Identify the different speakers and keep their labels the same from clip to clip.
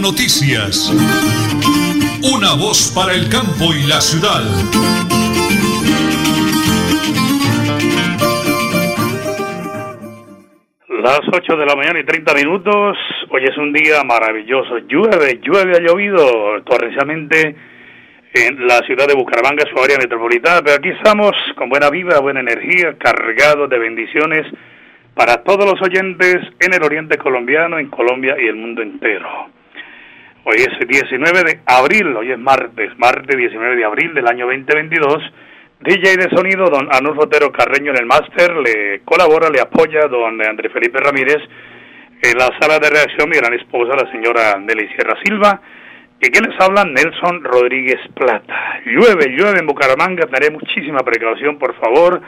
Speaker 1: Noticias. Una voz para el campo y la ciudad.
Speaker 2: Las 8 de la mañana y 30 minutos. Hoy es un día maravilloso. Llueve, llueve, ha llovido torrencialmente en la ciudad de Bucaramanga, su área metropolitana. Pero aquí estamos con buena vida, buena energía, cargados de bendiciones para todos los oyentes en el oriente colombiano, en Colombia y el mundo entero. Hoy es 19 de abril, hoy es martes, martes 19 de abril del año 2022. DJ de sonido, don Anulfo Otero Carreño en el máster, le colabora, le apoya don André Felipe Ramírez en la sala de reacción, mi gran esposa, la señora Nelly Sierra Silva, y quien les habla, Nelson Rodríguez Plata. Llueve, llueve en Bucaramanga, tendré muchísima precaución, por favor,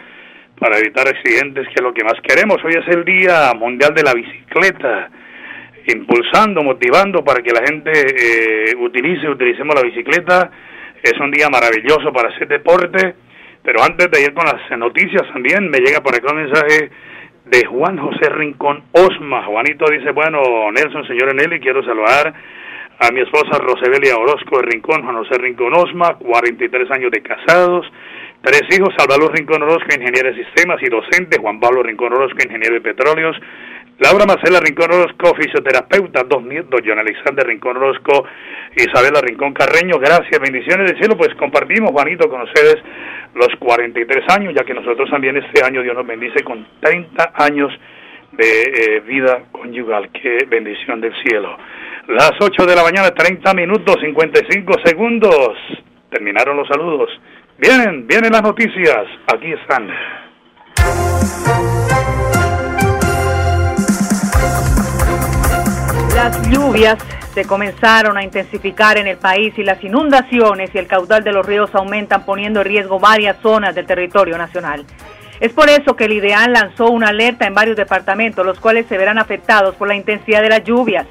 Speaker 2: para evitar accidentes, que es lo que más queremos. Hoy es el Día Mundial de la Bicicleta, impulsando, motivando para que la gente eh, utilice, utilicemos la bicicleta. Es un día maravilloso para hacer deporte pero antes de ir con las noticias también me llega por acá un mensaje de Juan José Rincón Osma. Juanito dice, bueno, Nelson, señor Nelly, quiero saludar a mi esposa Rosebelia Orozco de Rincón, Juan José Rincón Osma, 43 años de casados, tres hijos, Salvador Rincón Orozco, ingeniero de sistemas y docente, Juan Pablo Rincón Orozco, ingeniero de petróleos, Laura Marcela Rincón Orozco, fisioterapeuta, dos nietos, John Alexander Rincón Orozco, Isabela Rincón Carreño, gracias, bendiciones del cielo, pues compartimos, Juanito, con ustedes los 43 años, ya que nosotros también este año Dios nos bendice con 30 años de eh, vida conyugal, qué bendición del cielo. Las 8 de la mañana, 30 minutos, 55 segundos, terminaron los saludos. Vienen, vienen las noticias, aquí están.
Speaker 3: Las lluvias se comenzaron a intensificar en el país y las inundaciones y el caudal de los ríos aumentan poniendo en riesgo varias zonas del territorio nacional. Es por eso que el IDEAN lanzó una alerta en varios departamentos, los cuales se verán afectados por la intensidad de las lluvias.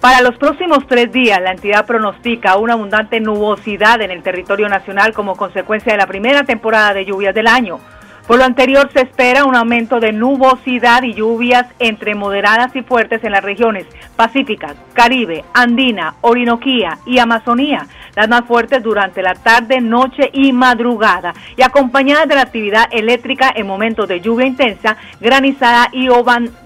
Speaker 3: Para los próximos tres días, la entidad pronostica una abundante nubosidad en el territorio nacional como consecuencia de la primera temporada de lluvias del año. Por lo anterior, se espera un aumento de nubosidad y lluvias entre moderadas y fuertes en las regiones pacíficas, Caribe, Andina, Orinoquía y Amazonía, las más fuertes durante la tarde, noche y madrugada, y acompañadas de la actividad eléctrica en momentos de lluvia intensa, granizada y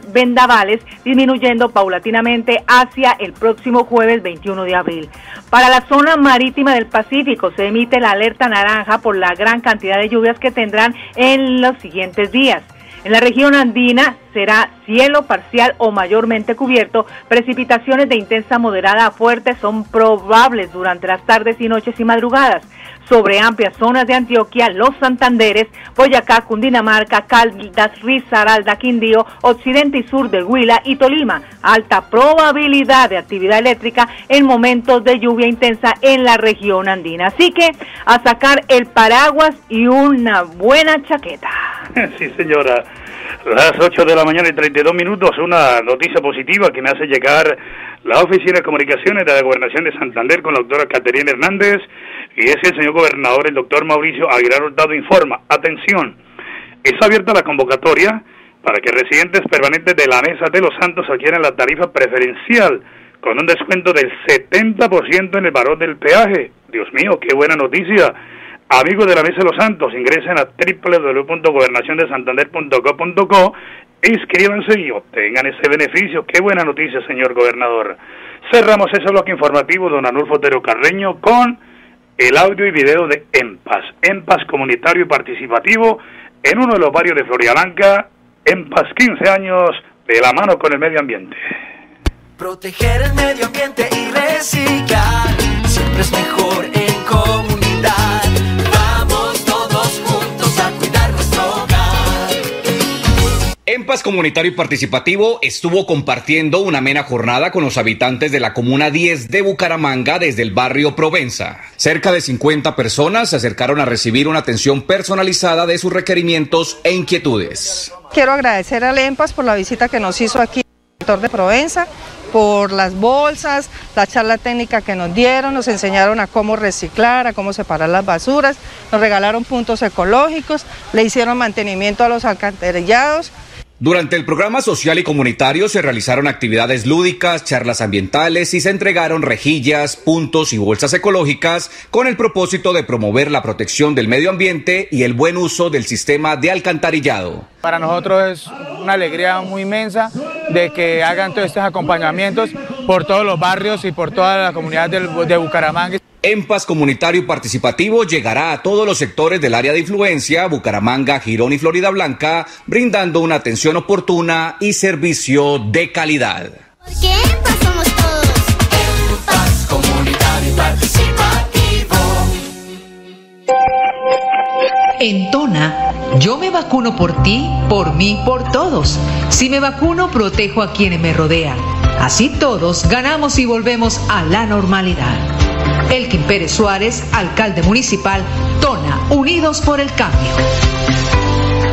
Speaker 3: vendavales, disminuyendo paulatinamente hacia el próximo jueves 21 de abril. Para la zona marítima del Pacífico se emite la alerta naranja por la gran cantidad de lluvias que tendrán en los siguientes días. En la región andina será cielo parcial o mayormente cubierto. Precipitaciones de intensa moderada a fuerte son probables durante las tardes y noches y madrugadas sobre amplias zonas de Antioquia, Los Santanderes, Boyacá, Cundinamarca, Caldas, Risaralda, Quindío, occidente y sur del Huila y Tolima. Alta probabilidad de actividad eléctrica en momentos de lluvia intensa en la región andina. Así que a sacar el paraguas y una buena chaqueta.
Speaker 2: Sí, señora. Las 8 de la mañana y 32 minutos, una noticia positiva que me hace llegar la Oficina de Comunicaciones de la Gobernación de Santander con la doctora Caterina Hernández y es el señor gobernador, el doctor Mauricio Aguilar Hurtado, informa, atención, es abierta la convocatoria para que residentes permanentes de la Mesa de los Santos adquieran la tarifa preferencial con un descuento del 70% en el valor del peaje. Dios mío, qué buena noticia. Amigos de la Mesa de los Santos, ingresen a www.gobernaciondesantander.co.co, inscríbanse y obtengan ese beneficio. Qué buena noticia, señor gobernador. Cerramos ese bloque informativo, don Anulfo Otero Carreño, con el audio y video de EMPAS, EMPAS comunitario y participativo en uno de los barrios de Blanca, EMPAS 15 años de la mano con el medio ambiente.
Speaker 4: Proteger el medio ambiente y reciclar siempre es mejor en comunidad.
Speaker 5: Comunitario y Participativo estuvo compartiendo una amena jornada con los habitantes de la Comuna 10 de Bucaramanga desde el barrio Provenza. Cerca de 50 personas se acercaron a recibir una atención personalizada de sus requerimientos e inquietudes.
Speaker 6: Quiero agradecer al EMPAS por la visita que nos hizo aquí el de Provenza, por las bolsas, la charla técnica que nos dieron, nos enseñaron a cómo reciclar, a cómo separar las basuras, nos regalaron puntos ecológicos, le hicieron mantenimiento a los alcantarillados
Speaker 5: Durante el programa social y comunitario se realizaron actividades lúdicas, charlas ambientales y se entregaron rejillas, puntos y bolsas ecológicas con el propósito de promover la protección del medio ambiente y el buen uso del sistema de alcantarillado.
Speaker 7: Para nosotros es una alegría muy inmensa de que hagan todos estos acompañamientos por todos los barrios y por toda la comunidad de Bucaramanga.
Speaker 5: EMPAS Comunitario Participativo llegará a todos los sectores del área de influencia, Bucaramanga, Girón y Florida Blanca, brindando una atención oportuna y servicio de calidad.
Speaker 8: Porque EMPAS somos todos.
Speaker 4: EMPAS Comunitario Participativo.
Speaker 9: En Tona, yo me vacuno por ti, por mí, por todos. Si me vacuno, protejo a quienes me rodean. Así todos ganamos y volvemos a la normalidad. Elkin Pérez Suárez, alcalde municipal, Tona, Unidos por el Cambio.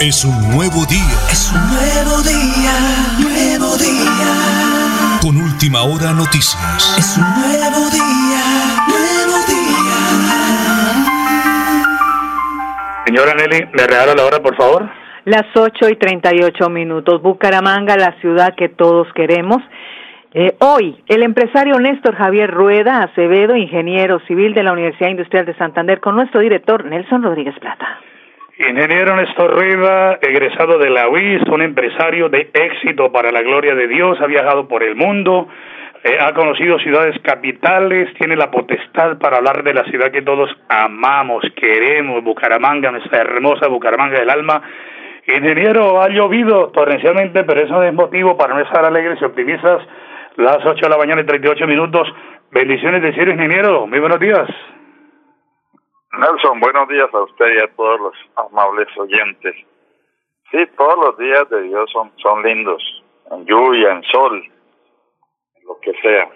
Speaker 1: Es un nuevo día
Speaker 4: Es un nuevo día, nuevo día.
Speaker 1: con última hora noticias.
Speaker 4: Es un nuevo día, nuevo día.
Speaker 2: Señora Nelly, ¿me regala la hora, por favor?
Speaker 3: Las 8 y 38 minutos. Bucaramanga, la ciudad que todos queremos. Eh, hoy, el empresario Néstor Javier Rueda Acevedo, ingeniero civil de la Universidad Industrial de Santander, con nuestro director Nelson Rodríguez Plata.
Speaker 2: Ingeniero Néstor Rueda, egresado de la UIS, un empresario de éxito para la gloria de Dios, ha viajado por el mundo, eh, ha conocido ciudades capitales, tiene la potestad para hablar de la ciudad que todos amamos, queremos, Bucaramanga, nuestra hermosa Bucaramanga del alma. Ingeniero, ha llovido torrencialmente, pero eso no es motivo para no estar alegres y optimistas. Las 8 de la mañana y 38 minutos. Bendiciones de cielo, ingeniero. Muy buenos días.
Speaker 10: Nelson, buenos días a usted y a todos los amables oyentes. Sí, todos los días de Dios son, son lindos, en lluvia, en sol, en lo que sea.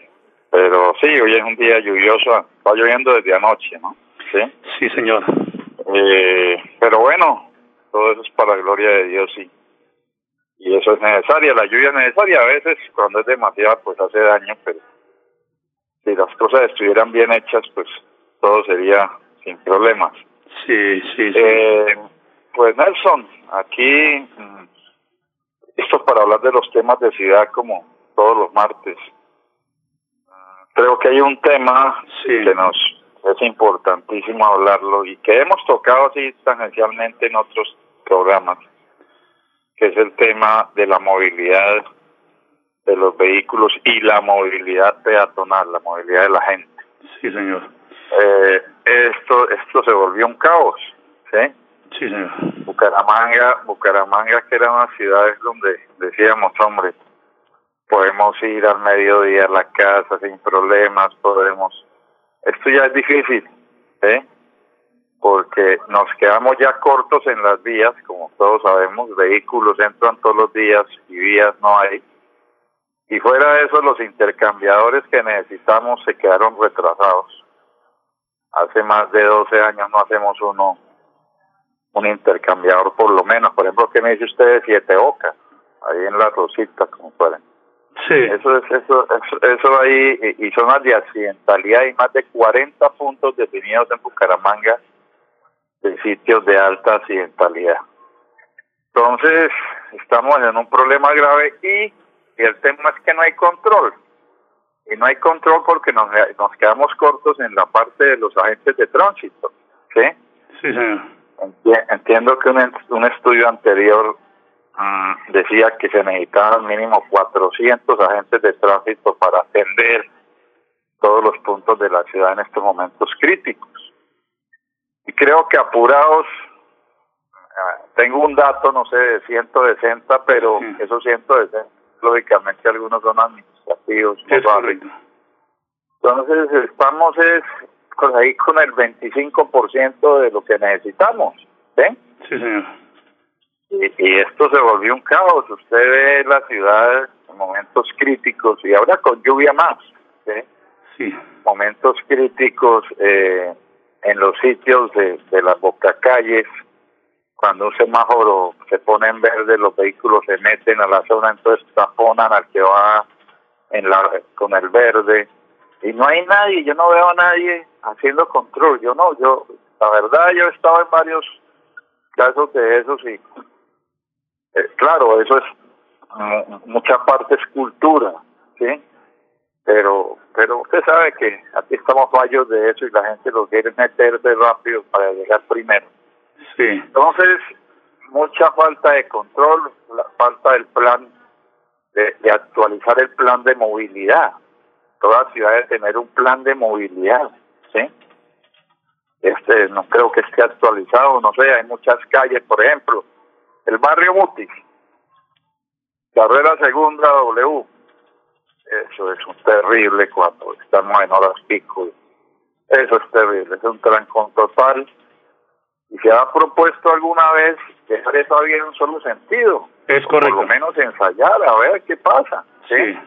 Speaker 10: Pero sí, hoy es un día lluvioso, está lloviendo desde anoche, ¿no? Sí.
Speaker 2: Sí, señor.
Speaker 10: Eh, pero bueno, todo eso es para la gloria de Dios y, y eso es necesaria, la lluvia es necesaria. A veces cuando es demasiada pues hace daño, pero si las cosas estuvieran bien hechas pues todo sería sin problemas.
Speaker 2: Sí, sí, sí.
Speaker 10: Eh, pues Nelson, aquí mm, esto para hablar de los temas de ciudad como todos los martes. Creo que hay un tema
Speaker 2: Sí.
Speaker 10: que nos es importantísimo hablarlo y que hemos tocado así tangencialmente en otros programas, que es el tema de la movilidad de los vehículos y la movilidad peatonal, la movilidad de la gente.
Speaker 2: Sí, señor.
Speaker 10: Eh, esto, esto se volvió un caos, ¿sí?
Speaker 2: Sí, señor.
Speaker 10: Bucaramanga, Bucaramanga que era una ciudad donde decíamos, hombre, podemos ir al mediodía a la casa sin problemas, podemos... Esto ya es difícil, ¿eh? Porque nos quedamos ya cortos en las vías, como todos sabemos, vehículos entran todos los días y vías no hay. Y fuera de eso, los intercambiadores que necesitamos se quedaron retrasados. Hace más de 12 años no hacemos uno, un intercambiador por lo menos. Por ejemplo, ¿qué me dice usted de Siete Oca? Ahí en la Rosita, como fuera.
Speaker 2: Sí.
Speaker 10: Eso es eso, eso, eso ahí, y y zonas de accidentalidad, hay más de 40 puntos definidos en Bucaramanga de sitios de alta accidentalidad. Entonces, estamos en un problema grave y, y el tema es que no hay control. Y no hay control porque nos, nos quedamos cortos en la parte de los agentes de tránsito. ¿Sí?
Speaker 2: Sí, señor.
Speaker 10: Entiendo que un, un estudio anterior mm, decía que se necesitaban mínimo 400 agentes de tránsito para atender todos los puntos de la ciudad en estos momentos críticos. Y creo que apurados, ah, tengo un dato, no sé, de 160, pero esos 160, lógicamente algunos son administrativos. No
Speaker 2: Es correcto.
Speaker 10: Entonces estamos es con ahí con el 25% de lo que necesitamos, ¿sí?
Speaker 2: Sí, señor.
Speaker 10: Y, y esto se volvió un caos. Usted ve la ciudad en momentos críticos y ahora con lluvia más, ¿sí?
Speaker 2: Sí.
Speaker 10: Momentos críticos eh, en los sitios de, de las bocacalles, cuando un semáforo se pone en verde, los vehículos se meten a la zona, entonces taponan al que va en la, con el verde y no hay nadie, yo no veo a nadie haciendo control, yo no, yo, la verdad yo he estado en varios casos de esos y eh, claro, eso es mu- mucha parte es cultura, ¿sí? Pero, pero usted sabe que aquí estamos fallos de eso y la gente lo quiere meterse rápido para llegar primero.
Speaker 2: Sí.
Speaker 10: Entonces, mucha falta de control, la falta del plan, de, actualizar el plan de movilidad. Toda ciudad debe tener un plan de movilidad, ¿sí? Este, no creo que esté actualizado, no sé, hay muchas calles, por ejemplo, el barrio Mutis, carrera segunda W, eso es un terrible cuando estamos en horas pico, eso es terrible, es un trancón total, y se ha propuesto alguna vez dejar esa vía en un solo sentido.
Speaker 2: Es
Speaker 10: Por
Speaker 2: correcto.
Speaker 10: lo menos ensayar, a ver qué pasa. ¿sí?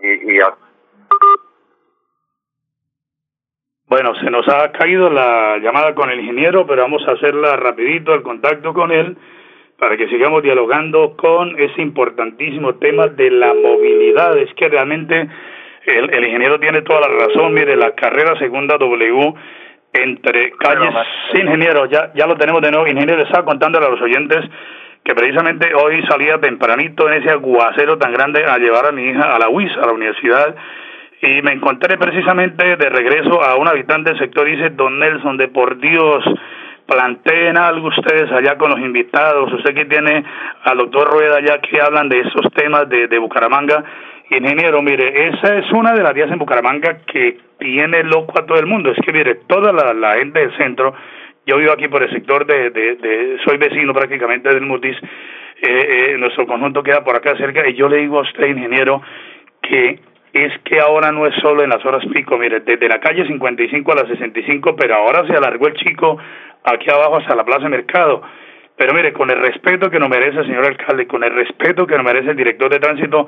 Speaker 10: Y, y a-
Speaker 2: Bueno, se nos ha caído la llamada con el ingeniero, pero vamos a hacerla rapidito, el contacto con él, para que sigamos dialogando con ese importantísimo tema de la movilidad. Es que realmente el, el ingeniero tiene toda la razón. Mire, la carrera segunda W entre calles... Sí, ingeniero, ya, ya lo tenemos de nuevo. Ingeniero, estaba contándole a los oyentes que precisamente hoy salía tempranito en ese aguacero tan grande a llevar a mi hija a la UIS, a la universidad, y me encontré precisamente de regreso a un habitante del sector, dice, don Nelson, de por Dios, planteen algo ustedes allá con los invitados, usted que tiene al doctor Rueda allá que hablan de esos temas de, de Bucaramanga, ingeniero, mire, esa es una de las vías en Bucaramanga que tiene loco a todo el mundo, es que mire, toda la, la gente del centro, yo vivo aquí por el sector de, de, de soy vecino prácticamente del Mutis, eh, eh, nuestro conjunto queda por acá cerca, y yo le digo a usted, ingeniero, que es que ahora no es solo en las horas pico, mire, desde la calle 55 a la 65, pero ahora se alargó el chico aquí abajo hasta la Plaza Mercado. Pero mire, con el respeto que nos merece el señor alcalde, con el respeto que nos merece el director de tránsito,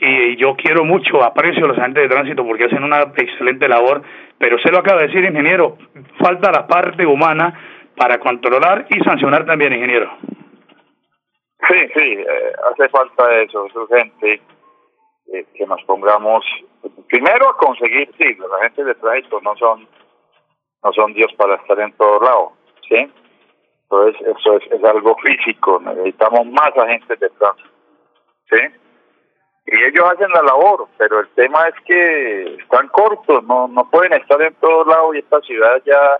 Speaker 2: y yo quiero mucho, aprecio a los agentes de tránsito porque hacen una excelente labor, pero se lo acaba de decir, ingeniero, falta la parte humana para controlar y sancionar también, ingeniero.
Speaker 10: Sí, sí, eh, hace falta eso, es urgente eh, que nos pongamos primero a conseguir, sí, los agentes de tránsito no son no son Dios para estar en todos lados, ¿sí? Entonces eso es, es algo físico, necesitamos más agentes de tránsito, ¿sí? Y ellos hacen la labor, pero el tema es que están cortos, no no pueden estar en todos lados y esta ciudad ya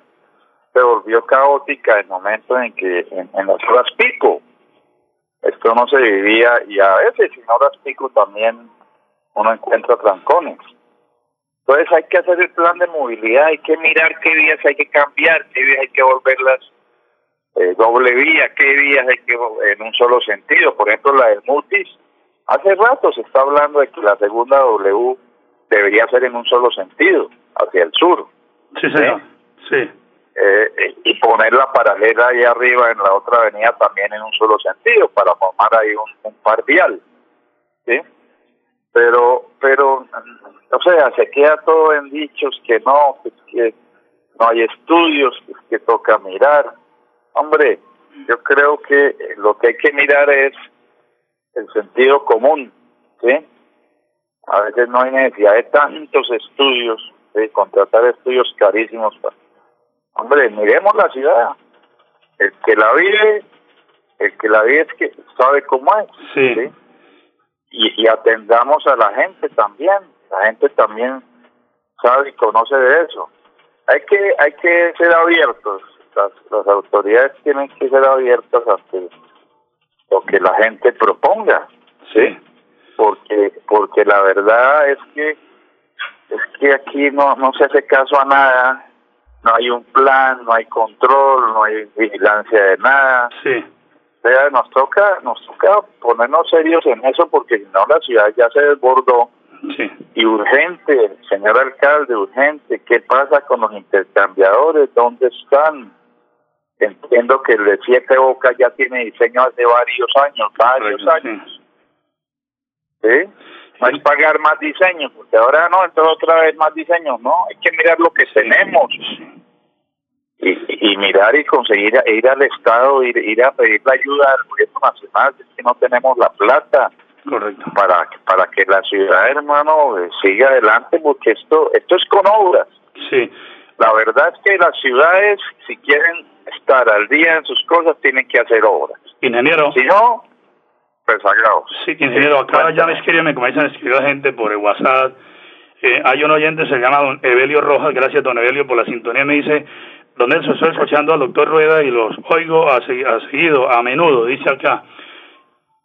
Speaker 10: se volvió caótica en momentos en que en, en las horas pico esto no se vivía y a veces en horas pico también uno encuentra trancones. Entonces hay que hacer el plan de movilidad, hay que mirar qué vías hay que cambiar, qué vías hay que volverlas eh, doble vía, qué vías hay que en un solo sentido. Por ejemplo, la del Mutis, hace rato se está hablando de que la segunda W debería ser en un solo sentido, hacia el sur.
Speaker 2: Sí, señor. Sí.
Speaker 10: Eh, y poner la paralela ahí arriba en la otra avenida también en un solo sentido para formar ahí un, un par vial. ¿Sí? Pero, pero, o sea, se queda todo en dichos que no, que, que no hay estudios, que, que toca mirar. Hombre, yo creo que lo que hay que mirar es el sentido común, ¿sí? A veces no hay necesidad de tantos estudios, de contratar estudios carísimos. Para... Hombre, miremos la ciudad. El que la vive, el que la vive es que sabe cómo es.
Speaker 2: Sí.
Speaker 10: Y, y atendamos a la gente también. La gente también sabe y conoce de eso. Hay que, hay que ser abiertos. Las, las autoridades tienen que ser abiertas ante lo que la gente proponga.
Speaker 2: Sí.
Speaker 10: Porque, porque la verdad es que es que aquí no, no se hace caso a nada, no hay un plan, no hay control, no hay vigilancia de nada.
Speaker 2: Sí.
Speaker 10: O sea, nos toca, nos toca ponernos serios en eso porque si no la ciudad ya se desbordó
Speaker 2: Sí.
Speaker 10: y urgente, señor alcalde, urgente, ¿qué pasa con los intercambiadores? ¿Dónde están? Entiendo que el de Siete Bocas ya tiene diseño hace varios años, varios años. ¿Sí? No es pagar más diseño, porque ahora no, entonces otra vez más diseño, no, hay que mirar lo que tenemos y, y mirar y conseguir ir al Estado, ir, ir a pedir la ayuda al gobierno nacional, es que no tenemos la plata
Speaker 2: Correcto.
Speaker 10: para, para que la ciudad, hermano, siga adelante, porque esto, esto es con obras.
Speaker 2: Sí.
Speaker 10: La verdad es que las ciudades, si quieren estar al día en sus cosas, tienen que hacer obras.
Speaker 2: Ingeniero.
Speaker 10: Si no, rezagados.
Speaker 2: Sí, ingeniero, acá ya me escriben, me comienzan a escribir gente por el WhatsApp. Eh, hay un oyente, se llama don Evelio Rojas, gracias don Evelio por la sintonía, me dice, don Nelson, estoy escuchando al doctor Rueda y los oigo a, a seguido, a menudo, dice acá.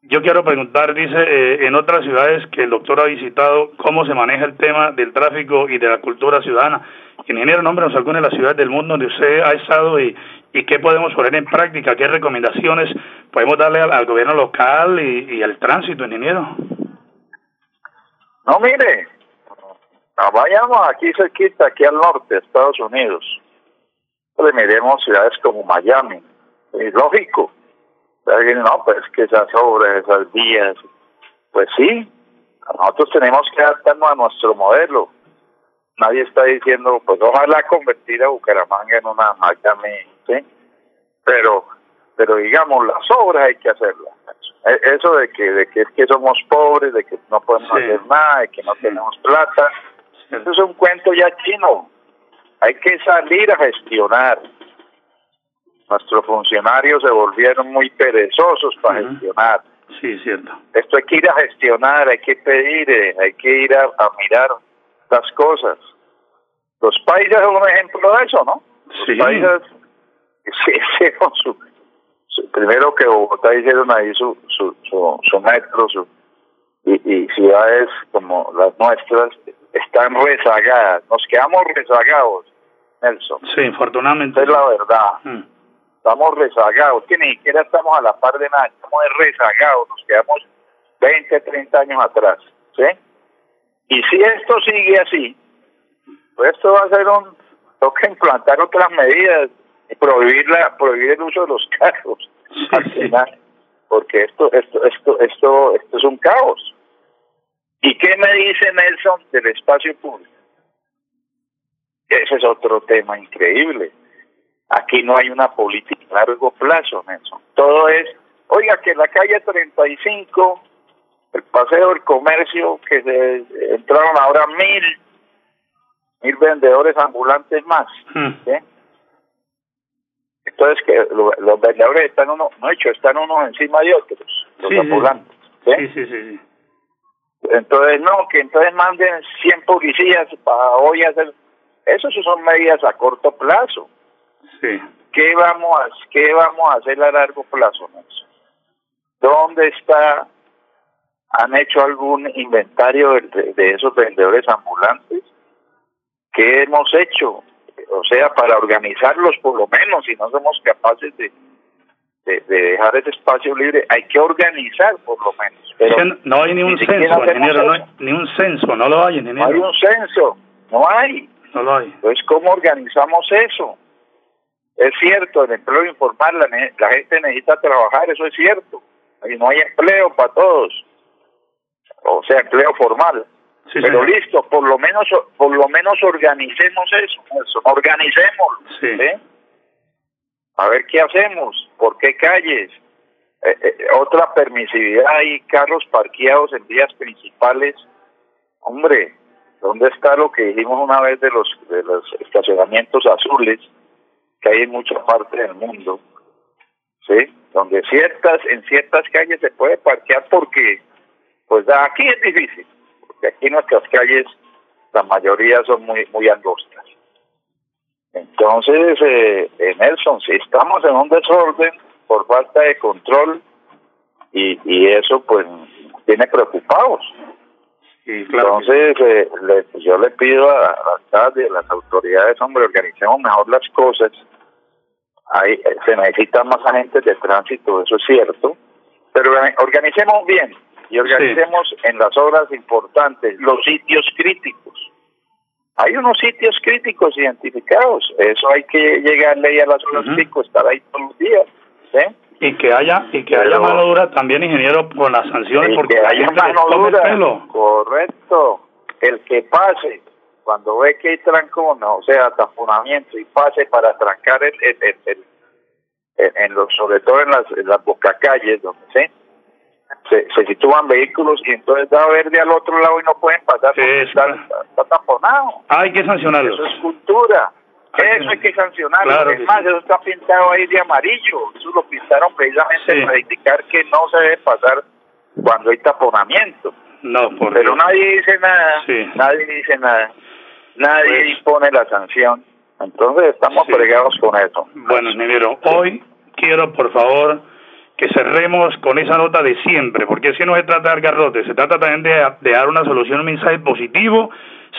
Speaker 2: Yo quiero preguntar, dice, eh, en otras ciudades que el doctor ha visitado, ¿cómo se maneja el tema del tráfico y de la cultura ciudadana? Ingeniero, nómbrenos alguna de las ciudades del mundo donde usted ha estado y, y qué podemos poner en práctica, qué recomendaciones podemos darle al, gobierno local y, y al tránsito, ingeniero.
Speaker 10: No, mire, vayamos aquí cerquita, aquí al norte, Estados Unidos. Pues miremos ciudades como Miami. Es lógico. Alguien, No, pues que esas obras, esas vías. Pues sí, nosotros tenemos que adaptarnos a nuestro modelo. Nadie está diciendo, pues ojalá convertir a Bucaramanga en una Miami, ¿sí? Pero, pero digamos, las obras hay que hacerlas. E- Eso de que, de que es que somos pobres, de que no podemos
Speaker 2: Sí.
Speaker 10: hacer nada, de que no tenemos plata, eso es un cuento ya chino. Hay que salir a gestionar. Nuestros funcionarios se volvieron muy perezosos para gestionar.
Speaker 2: Sí, cierto.
Speaker 10: Esto hay que ir a gestionar, hay que pedir, eh, hay que ir a, a mirar las cosas. Los países son un ejemplo de eso, ¿no? Los
Speaker 2: Sí.
Speaker 10: países sí, hicieron su, su- primero que Bogotá hicieron ahí su, su, su, su metro, su, y, y ciudades como las nuestras están rezagadas. Nos quedamos rezagados, Nelson.
Speaker 2: Sí, infortunadamente.
Speaker 10: Esa es la verdad.
Speaker 2: Mm.
Speaker 10: Estamos rezagados, que ni siquiera estamos a la par de nada, estamos rezagados, nos quedamos 20, 30 años atrás, ¿sí? Y si esto sigue así, pues esto va a ser un, toca implantar otras medidas prohibir la, prohibir el uso de los carros, al
Speaker 2: sí.
Speaker 10: final, porque esto, esto, esto, esto, esto es un caos. ¿Y qué me dice Nelson del espacio público? Ese es otro tema increíble. Aquí no hay una política a largo plazo, Nelson. Todo es, oiga, que la calle 35, el paseo del comercio, que se entraron ahora mil, mil vendedores ambulantes más.
Speaker 2: Mm.
Speaker 10: ¿sí? Entonces, que lo- los vendedores están uno, no hecho, están unos encima de otros, los
Speaker 2: Sí,
Speaker 10: ambulantes. ¿sí?
Speaker 2: Sí, sí, sí.
Speaker 10: Entonces, no, que entonces manden 100 policías para hoy hacer... Eso sí son medidas a corto plazo.
Speaker 2: Sí.
Speaker 10: ¿Qué vamos a, qué vamos a hacer a largo plazo? ¿Dónde está? ¿Han hecho algún inventario de, de esos vendedores ambulantes? ¿qué hemos hecho? O sea, para organizarlos por lo menos, si no somos capaces de, de, dejar ese espacio libre, hay que organizar por lo menos.
Speaker 2: Pero no hay ni un censo, ingeniero, no hay, ni un censo, no lo hay, ingeniero.
Speaker 10: No hay un censo, no hay.
Speaker 2: No lo hay.
Speaker 10: Entonces, ¿cómo organizamos eso? Es cierto, el empleo informal, la, la gente necesita trabajar, eso es cierto. Y no hay empleo para todos. O sea, empleo formal. Pero listo, por lo menos por lo menos organicemos eso, eso organicémoslo.
Speaker 2: Sí.
Speaker 10: A ver qué hacemos, por qué calles. Eh, eh, otra permisividad y carros parqueados en vías principales. Hombre, ¿dónde está lo que dijimos una vez de los de los estacionamientos azules que hay en mucha parte del mundo? ¿Sí? Donde ciertas en ciertas calles se puede parquear porque pues aquí es difícil porque aquí nuestras calles, la mayoría son muy, muy angostas. Entonces, eh, Nelson, si estamos en un desorden por falta de control y, y eso pues tiene preocupados. Entonces, eh, yo le pido a, a las autoridades, hombre, organicemos mejor las cosas. Hay, eh, se necesitan más agentes de tránsito, eso es cierto, pero organicemos bien, y organicemos en las obras importantes los sitios críticos. Hay unos sitios críticos identificados, eso hay que llegarle ahí a las horas uh estar ahí todos los días.
Speaker 2: Y que haya y que haya mano dura también, ingeniero, con las sanciones, porque
Speaker 10: que haya mano dura. Correcto. El que pase, cuando ve que hay trancón, o sea, taponamiento, y pase para trancar el, el, en los, sobre todo en las, en las bocacalles, donde ¿sí? Se, se sitúan vehículos y entonces da verde al otro lado y no pueden pasar porque está, está, taponado.
Speaker 2: Hay que sancionarlo.
Speaker 10: Eso es cultura. eso hay que sancionarlo. es más, eso está pintado ahí de amarillo. Eso lo pintaron precisamente para indicar que no se debe pasar cuando hay taponamiento.
Speaker 2: No,
Speaker 10: Pero nadie dice nada. Nadie dice nada. Nadie pues dispone la sanción. Entonces estamos fregados con eso.
Speaker 2: Bueno, ingeniero, hoy quiero, por favor que cerremos con esa nota de siempre, porque si no se trata de dar garrote, se trata también de, dar una solución, un mensaje positivo.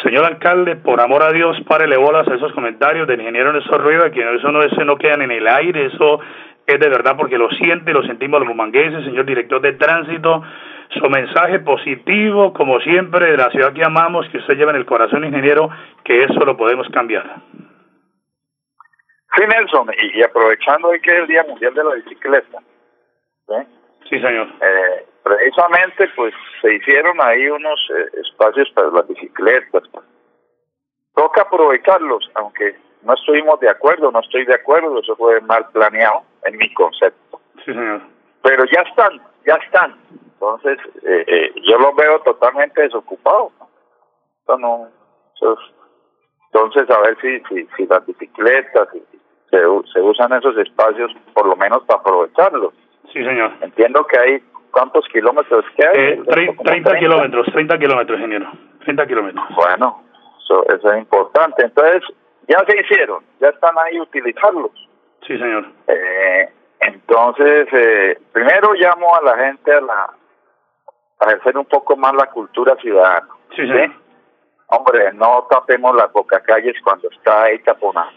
Speaker 2: Señor alcalde, por amor a Dios, párele bolas a esos comentarios del ingeniero Néstor Rueda, que eso no, eso no quedan en el aire, eso es de verdad porque lo siente, lo sentimos los bumangueses, señor director de tránsito, su mensaje positivo, como siempre, de la ciudad que amamos, que usted lleva en el corazón, ingeniero, que eso lo podemos cambiar.
Speaker 10: Sí, Nelson, y, aprovechando hoy que es el Día Mundial de la Bicicleta,
Speaker 2: Sí, señor.
Speaker 10: Eh, precisamente, pues se hicieron ahí unos eh, espacios para las bicicletas. Toca aprovecharlos, aunque no estuvimos de acuerdo, no estoy de acuerdo, eso fue mal planeado en mi concepto.
Speaker 2: Sí, señor.
Speaker 10: Pero ya están, ya están. Entonces, eh, yo los veo totalmente desocupados. no, entonces, a ver si, si, si las bicicletas se, se usan esos espacios por lo menos para aprovecharlos.
Speaker 2: Sí, señor.
Speaker 10: Entiendo que hay, ¿cuántos kilómetros que hay?
Speaker 2: Eh, 30, kilómetros, 30 kilómetros, ingeniero. 30 kilómetros.
Speaker 10: Bueno, eso, es importante. Entonces, ya se hicieron, ya están ahí utilizarlos.
Speaker 2: Sí, señor.
Speaker 10: Eh, entonces, eh, primero llamo a la gente a, la, a ejercer un poco más la cultura ciudadana.
Speaker 2: Sí, señor.
Speaker 10: Hombre, no tapemos las bocacalles cuando está ahí taponado.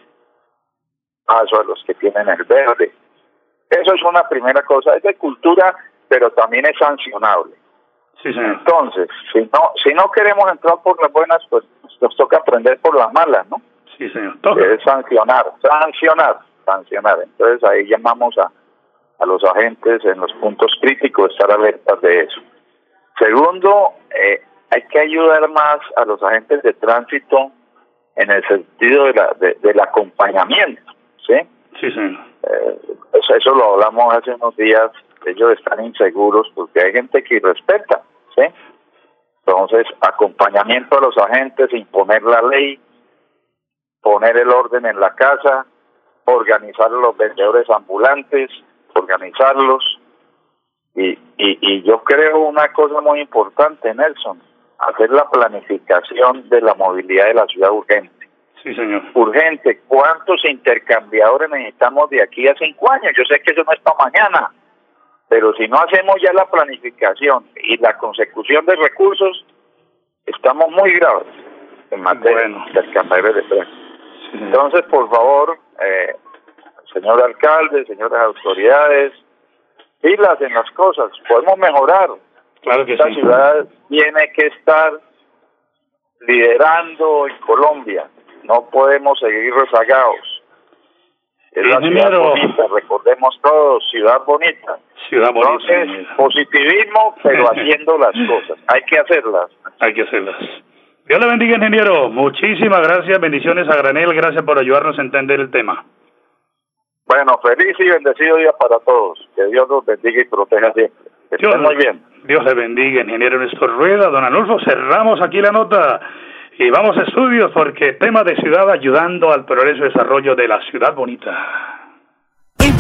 Speaker 10: Paso a los que tienen el verde. Eso es una primera cosa, es de cultura, pero también es sancionable.
Speaker 2: Sí, señor.
Speaker 10: Entonces, si no, si no queremos entrar por las buenas, pues nos toca aprender por las malas, ¿no?
Speaker 2: Sí, señor.
Speaker 10: Es sancionar, sancionar, sancionar. Entonces ahí llamamos a, a los agentes en los puntos críticos, estar alertas de eso. Segundo, eh, hay que ayudar más a los agentes de tránsito en el sentido de la, del acompañamiento, ¿sí?
Speaker 2: Sí, señor.
Speaker 10: Eh, eso lo hablamos hace unos días, ellos están inseguros porque hay gente que respeta, ¿sí? Entonces, acompañamiento a los agentes, imponer la ley, poner el orden en la casa, organizar a los vendedores ambulantes, organizarlos. Y, y, y yo creo una cosa muy importante, Nelson, hacer la planificación de la movilidad de la ciudad urgente.
Speaker 2: Sí, señor.
Speaker 10: Urgente. ¿Cuántos intercambiadores necesitamos de aquí a cinco años? Yo sé que eso no es para mañana, pero si no hacemos ya la planificación y la consecución de recursos, estamos muy graves. en materia del cambio de tren. Entonces, por favor, eh, señor alcalde, señoras autoridades, pilas en las cosas, podemos mejorar.
Speaker 2: Claro que
Speaker 10: Esta
Speaker 2: sí.
Speaker 10: ciudad tiene que estar liderando en Colombia, no podemos seguir rezagados. Es la ciudad bonita, recordemos todos, ciudad bonita.
Speaker 2: Ciudad bonita.
Speaker 10: Entonces, positivismo, pero haciendo las cosas. Hay que hacerlas.
Speaker 2: Hay que hacerlas. Dios le bendiga, ingeniero. Muchísimas gracias. Bendiciones a granel. Gracias por ayudarnos a entender el tema.
Speaker 10: Bueno, feliz y bendecido día para todos. Que Dios los bendiga y proteja siempre. Que
Speaker 2: Dios,
Speaker 10: estén muy bien.
Speaker 2: Dios le bendiga, ingeniero Néstor Rueda. Don Anulfo, cerramos aquí la nota y vamos a estudios porque tema de ciudad ayudando al progreso y desarrollo de la ciudad bonita.